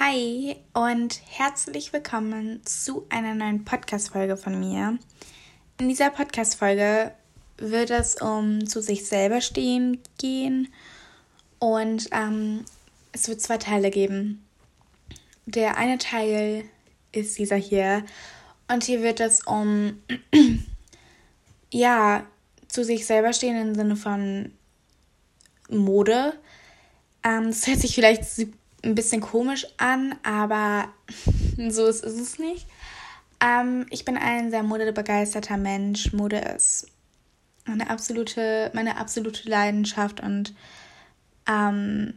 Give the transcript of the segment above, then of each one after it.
Hi und herzlich willkommen zu einer neuen Podcast-Folge von mir. In dieser Podcast-Folge wird es um zu sich selber stehen gehen und ähm, es wird zwei Teile geben. Der eine Teil ist dieser hier und hier wird es um ja zu sich selber stehen im Sinne von Mode. Ähm, das hört sich vielleicht ein bisschen komisch an, aber so ist, ist es nicht. Ähm, ich bin ein sehr modebegeisterter Mensch. Mode ist meine absolute, meine absolute Leidenschaft und ähm,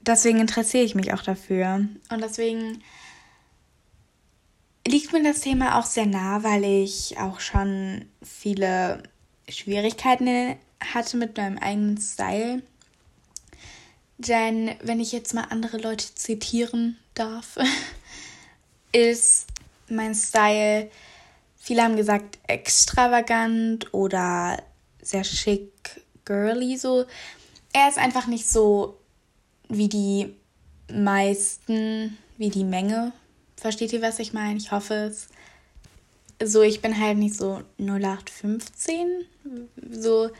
deswegen interessiere ich mich auch dafür. Und deswegen liegt mir das Thema auch sehr nah, weil ich auch schon viele Schwierigkeiten hatte mit meinem eigenen Style. Denn wenn ich jetzt mal andere Leute zitieren darf, ist mein Style, viele haben gesagt, extravagant oder sehr schick, girly so. Er ist einfach nicht so wie die meisten, wie die Menge. Versteht ihr, was ich meine? Ich hoffe es. So, ich bin halt nicht so 0815. So,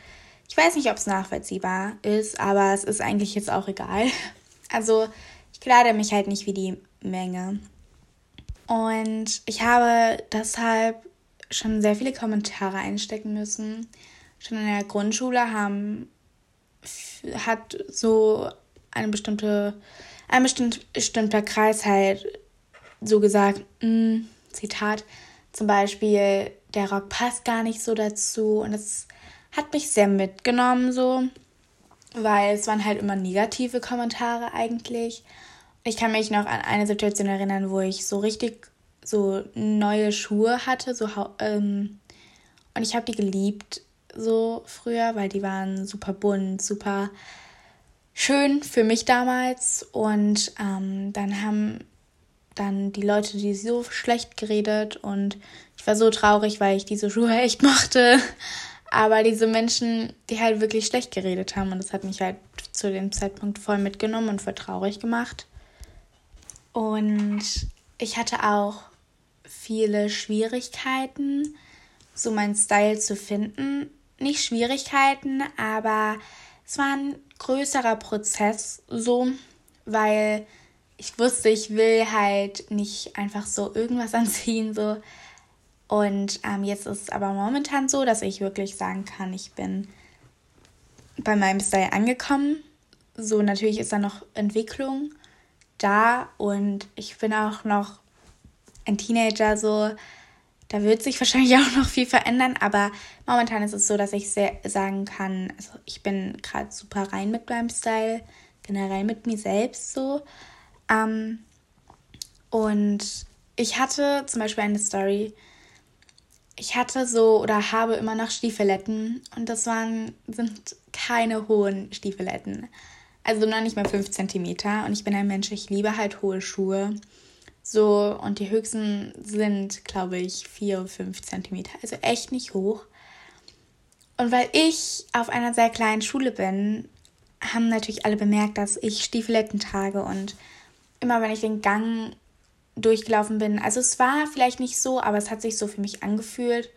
ich weiß nicht, ob es nachvollziehbar ist, aber es ist eigentlich jetzt auch egal. Also ich kleide mich halt nicht wie die Menge. Und ich habe deshalb schon sehr viele Kommentare einstecken müssen. Schon in der Grundschule haben hat so eine bestimmte ein bestimmter Kreis halt so gesagt, mh, hm, Zitat, zum Beispiel, der Rock passt gar nicht so dazu und das hat mich sehr mitgenommen so, weil es waren halt immer negative Kommentare eigentlich. Ich kann mich noch an eine Situation erinnern, wo ich so richtig so neue Schuhe hatte, so ähm, und ich habe die geliebt so früher, weil die waren super bunt, super schön für mich damals und ähm, dann haben dann die Leute die so schlecht geredet und ich war so traurig, weil ich diese Schuhe echt mochte. Aber diese Menschen, die halt wirklich schlecht geredet haben und das hat mich halt zu dem Zeitpunkt voll mitgenommen und voll traurig gemacht. Und ich hatte auch viele Schwierigkeiten, so meinen Style zu finden. Nicht Schwierigkeiten, aber es war ein größerer Prozess so, weil ich wusste, ich will halt nicht einfach so irgendwas anziehen, so und ähm, jetzt ist es aber momentan so, dass ich wirklich sagen kann, ich bin bei meinem Style angekommen. So, natürlich ist da noch Entwicklung da und ich bin auch noch ein Teenager, so. Da wird sich wahrscheinlich auch noch viel verändern, aber momentan ist es so, dass ich sehr sagen kann, also ich bin gerade super rein mit meinem Style, generell mit mir selbst so. Ähm, und ich hatte zum Beispiel eine Story, ich hatte so oder habe immer noch Stiefeletten und das waren, sind keine hohen Stiefeletten. Also noch nicht mal 5 cm. Und ich bin ein Mensch, ich liebe halt hohe Schuhe. So, und die höchsten sind, glaube ich, 4 oder 5 cm. Also echt nicht hoch. Und weil ich auf einer sehr kleinen Schule bin, haben natürlich alle bemerkt, dass ich Stiefeletten trage. Und immer wenn ich den Gang durchgelaufen bin. Also es war vielleicht nicht so, aber es hat sich so für mich angefühlt,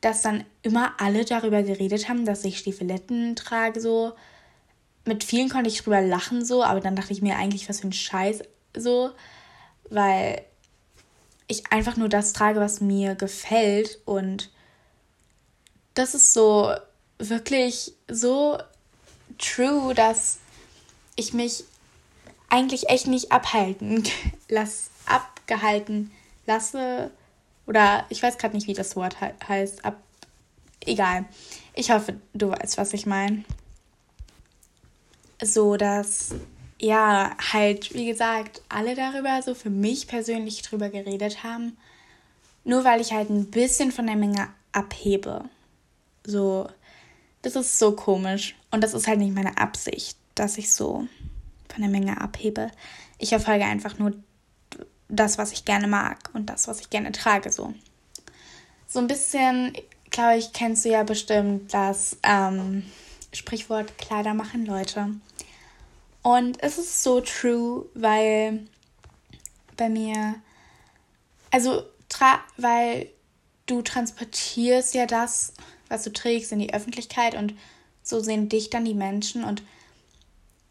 dass dann immer alle darüber geredet haben, dass ich Stiefeletten trage so. Mit vielen konnte ich drüber lachen so, aber dann dachte ich mir eigentlich, was für ein Scheiß so, weil ich einfach nur das trage, was mir gefällt und das ist so wirklich so true, dass ich mich eigentlich echt nicht abhalten lasse abgehalten lasse. Oder ich weiß gerade nicht, wie das Wort he heißt. Ab egal. Ich hoffe, du weißt, was ich meine. So, dass, ja, halt, wie gesagt, alle darüber, so für mich persönlich drüber geredet haben. Nur weil ich halt ein bisschen von der Menge abhebe. So, das ist so komisch. Und das ist halt nicht meine Absicht, dass ich so von der Menge abhebe. Ich verfolge einfach nur das, was ich gerne mag und das, was ich gerne trage, so. So ein bisschen, glaube ich, kennst du ja bestimmt das ähm, Sprichwort Kleider machen Leute. Und es ist so true, weil bei mir, also, weil du transportierst ja das, was du trägst, in die Öffentlichkeit und so sehen dich dann die Menschen und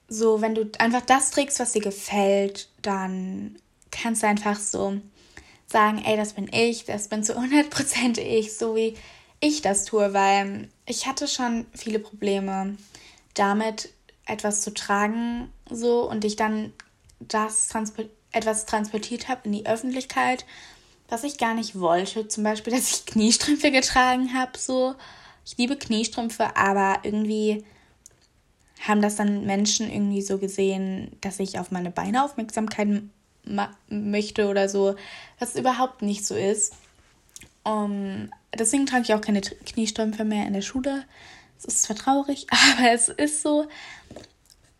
so, wenn du einfach das trägst, was dir gefällt, dann kannst du einfach so sagen, ey, das bin ich, das bin zu 100% ich, so wie ich das tue, weil ich hatte schon viele Probleme damit, etwas zu tragen, so und ich dann das transport etwas transportiert habe in die Öffentlichkeit, was ich gar nicht wollte. Zum Beispiel, dass ich Kniestrümpfe getragen habe, so. Ich liebe Kniestrümpfe, aber irgendwie haben das dann Menschen irgendwie so gesehen, dass ich auf meine Beine Aufmerksamkeit möchte oder so, was überhaupt nicht so ist. Um, deswegen trage ich auch keine Kniestrümpfe mehr in der Schule. Es ist zwar traurig, aber es ist so,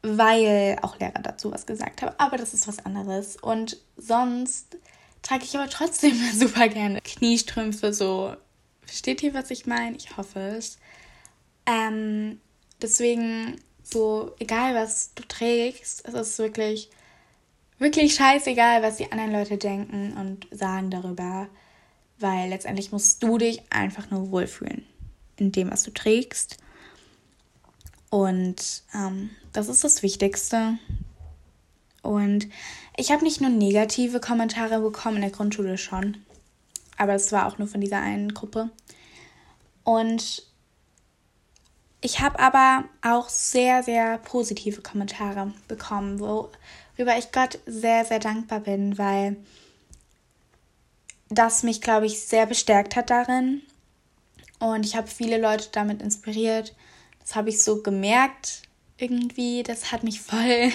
weil auch Lehrer dazu was gesagt haben. Aber das ist was anderes. Und sonst trage ich aber trotzdem super gerne Kniestrümpfe. So, versteht ihr, was ich meine? Ich hoffe es. Ähm, deswegen, so, egal was du trägst, es ist wirklich, wirklich scheißegal, was die anderen Leute denken und sagen darüber. Weil letztendlich musst du dich einfach nur wohlfühlen in dem, was du trägst. Und ähm, das ist das Wichtigste. Und ich habe nicht nur negative Kommentare bekommen, in der Grundschule schon. Aber es war auch nur von dieser einen Gruppe. Und ich habe aber auch sehr, sehr positive Kommentare bekommen, worüber ich Gott sehr, sehr dankbar bin, weil das mich, glaube ich, sehr bestärkt hat darin. Und ich habe viele Leute damit inspiriert, das habe ich so gemerkt irgendwie. Das hat mich voll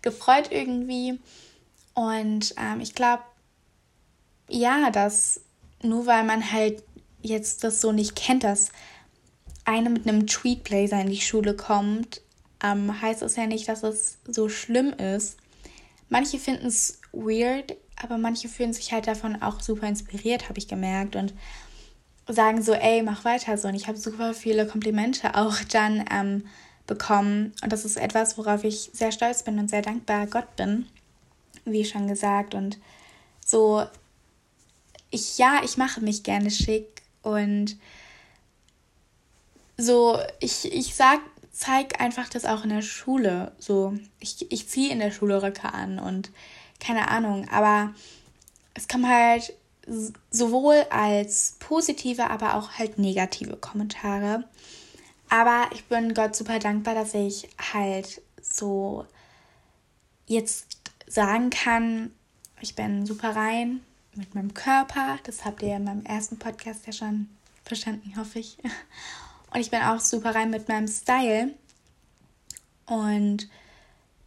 gefreut irgendwie. Und ähm, ich glaube, ja, dass nur weil man halt jetzt das so nicht kennt, dass eine mit einem Tweetblazer in die Schule kommt, ähm, heißt es ja nicht, dass es so schlimm ist. Manche finden es weird, aber manche fühlen sich halt davon auch super inspiriert, habe ich gemerkt. Und sagen so, ey, mach weiter so. Und ich habe super viele Komplimente auch dann ähm, bekommen. Und das ist etwas, worauf ich sehr stolz bin und sehr dankbar Gott bin, wie schon gesagt. Und so, ich, ja, ich mache mich gerne schick und so, ich, ich sag, zeig einfach das auch in der Schule. So, ich, ich ziehe in der Schule Röcke an und keine Ahnung, aber es kam halt sowohl als positive, aber auch halt negative Kommentare. Aber ich bin Gott super dankbar, dass ich halt so jetzt sagen kann, ich bin super rein mit meinem Körper. Das habt ihr in meinem ersten Podcast ja schon verstanden, hoffe ich. Und ich bin auch super rein mit meinem Style. Und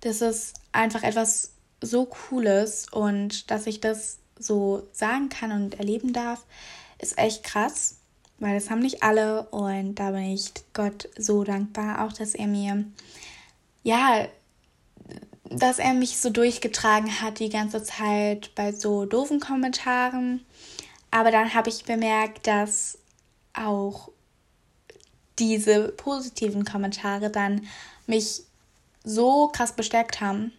das ist einfach etwas so Cooles und dass ich das so sagen kann und erleben darf, ist echt krass, weil das haben nicht alle und da bin ich Gott so dankbar, auch dass er mir, ja, dass er mich so durchgetragen hat die ganze Zeit bei so doofen Kommentaren. Aber dann habe ich bemerkt, dass auch diese positiven Kommentare dann mich so krass bestärkt haben.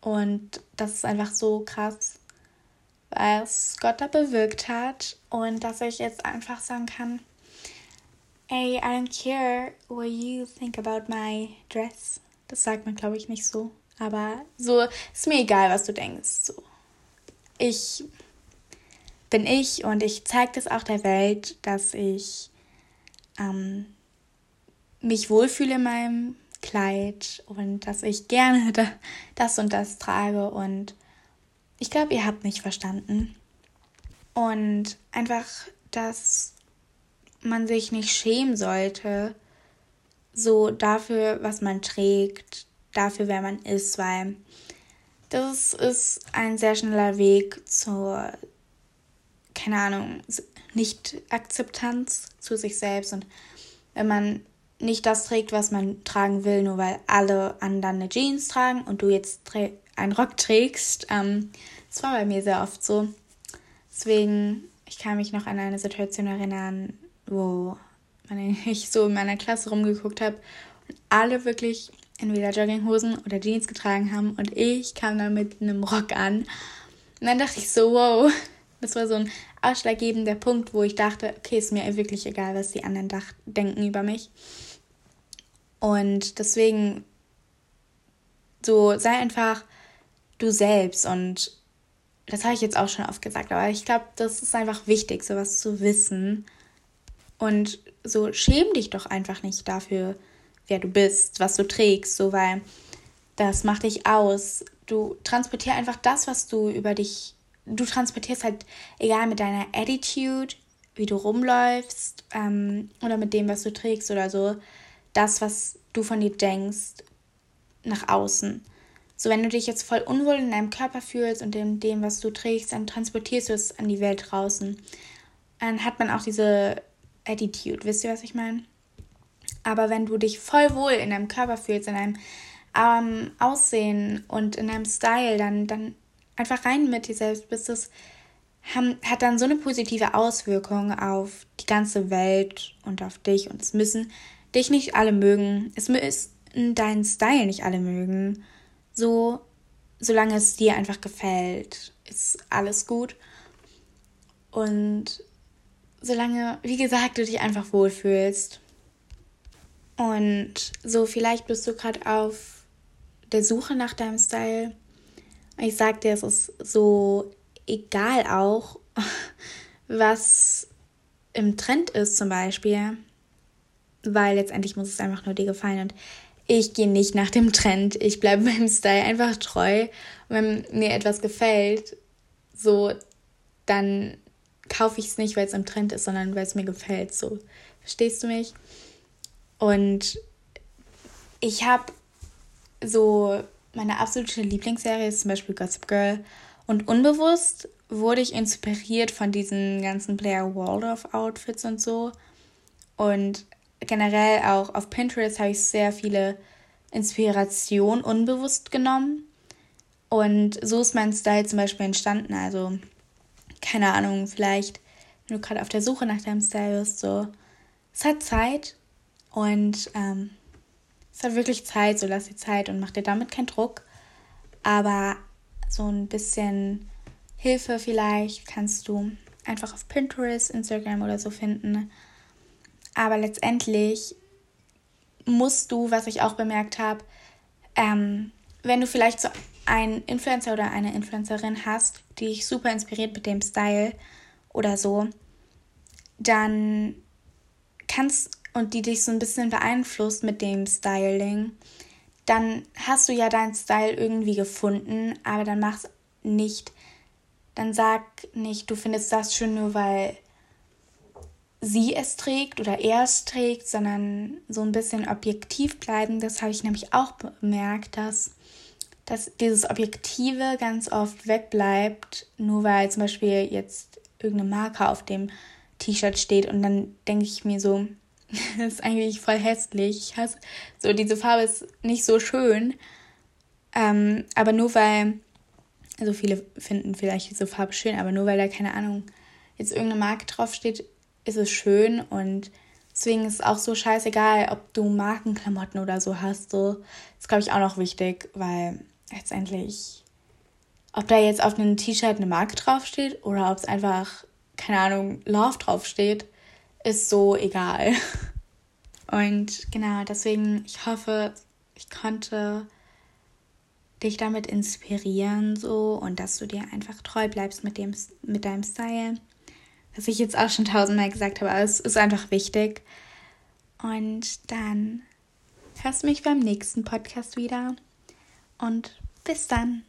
Und das ist einfach so krass, was Gott da bewirkt hat und dass ich jetzt einfach sagen kann, Hey, I don't care what you think about my dress. Das sagt man, glaube ich, nicht so. Aber so ist mir egal, was du denkst. So. Ich bin ich und ich zeige das auch der Welt, dass ich ähm, mich wohlfühle in meinem Kleid und dass ich gerne das und das trage und ich glaube, ihr habt mich verstanden. Und einfach, dass man sich nicht schämen sollte, so dafür, was man trägt, dafür, wer man ist, weil das ist ein sehr schneller Weg zur, keine Ahnung, Nicht-Akzeptanz zu sich selbst. Und wenn man nicht das trägt, was man tragen will, nur weil alle anderen eine Jeans tragen und du jetzt einen Rock trägst. Ähm, das war bei mir sehr oft so. Deswegen, ich kann mich noch an eine Situation erinnern, wo ich so in meiner Klasse rumgeguckt habe und alle wirklich entweder Jogginghosen oder Jeans getragen haben und ich kam dann mit einem Rock an. Und dann dachte ich so, wow, das war so ein ausschlaggebender Punkt, wo ich dachte, okay, ist mir wirklich egal, was die anderen denken über mich. Und deswegen, so sei einfach du selbst und das habe ich jetzt auch schon oft gesagt, aber ich glaube, das ist einfach wichtig, sowas zu wissen. Und so schäm dich doch einfach nicht dafür, wer du bist, was du trägst, so weil das macht dich aus. Du transportier einfach das, was du über dich, du transportierst halt, egal mit deiner Attitude, wie du rumläufst ähm, oder mit dem, was du trägst oder so, das, was du von dir denkst, nach außen. So, wenn du dich jetzt voll unwohl in deinem Körper fühlst und in dem, was du trägst, dann transportierst du es an die Welt draußen. Dann hat man auch diese Attitude, wisst ihr, was ich meine? Aber wenn du dich voll wohl in deinem Körper fühlst, in deinem ähm, Aussehen und in deinem Style, dann, dann einfach rein mit dir selbst bist, das haben, hat dann so eine positive Auswirkung auf die ganze Welt und auf dich. Und es müssen dich nicht alle mögen. Es müssen deinen Style nicht alle mögen. So, solange es dir einfach gefällt, ist alles gut. Und solange, wie gesagt, du dich einfach wohlfühlst. Und so, vielleicht bist du gerade auf der Suche nach deinem Style. Ich sag dir, es ist so egal auch, was im Trend ist zum Beispiel. Weil letztendlich muss es einfach nur dir gefallen. Und ich gehe nicht nach dem Trend. Ich bleibe meinem Style einfach treu. Und wenn mir etwas gefällt, so, dann kaufe ich es nicht, weil es im Trend ist, sondern weil es mir gefällt. So, verstehst du mich? Und ich habe so meine absolute Lieblingsserie ist zum Beispiel Gossip Girl. Und unbewusst wurde ich inspiriert von diesen ganzen Blair Waldorf Outfits und so. Und generell auch auf Pinterest habe ich sehr viele Inspirationen unbewusst genommen. Und so ist mein Style zum Beispiel entstanden. Also keine Ahnung, vielleicht, wenn du gerade auf der Suche nach deinem Style bist, so, es hat Zeit und ähm, es hat wirklich Zeit, so lass dir Zeit und mach dir damit keinen Druck. Aber so ein bisschen Hilfe vielleicht kannst du einfach auf Pinterest, Instagram oder so finden. Aber letztendlich musst du, was ich auch bemerkt habe, ähm, wenn du vielleicht so einen Influencer oder eine Influencerin hast, die dich super inspiriert mit dem Style oder so, dann kannst und die dich so ein bisschen beeinflusst mit dem Styling, dann hast du ja deinen Style irgendwie gefunden, aber dann mach's nicht, dann sag nicht, du findest das schön nur weil sie es trägt oder er es trägt, sondern so ein bisschen objektiv bleiben. Das habe ich nämlich auch bemerkt, dass dass dieses Objektive ganz oft wegbleibt, nur weil zum Beispiel jetzt irgendeine Marke auf dem T-Shirt steht und dann denke ich mir so, das ist eigentlich voll hässlich. Ich hasse, so diese Farbe ist nicht so schön. Ähm, aber nur weil, also viele finden vielleicht diese Farbe schön, aber nur weil da keine Ahnung, jetzt irgendeine Marke draufsteht, ist es schön und deswegen ist es auch so scheißegal, ob du Markenklamotten oder so hast. So ist glaube ich auch noch wichtig, weil letztendlich, ob da jetzt auf einem T-Shirt eine Marke draufsteht oder ob es einfach, keine Ahnung, Love draufsteht, ist so egal. Und genau, deswegen, ich hoffe, ich konnte dich damit inspirieren so und dass du dir einfach treu bleibst mit dem mit deinem Style. Was ich jetzt auch schon tausendmal gesagt habe, aber es ist einfach wichtig. Und dann hörst du mich beim nächsten Podcast wieder. Und bis dann.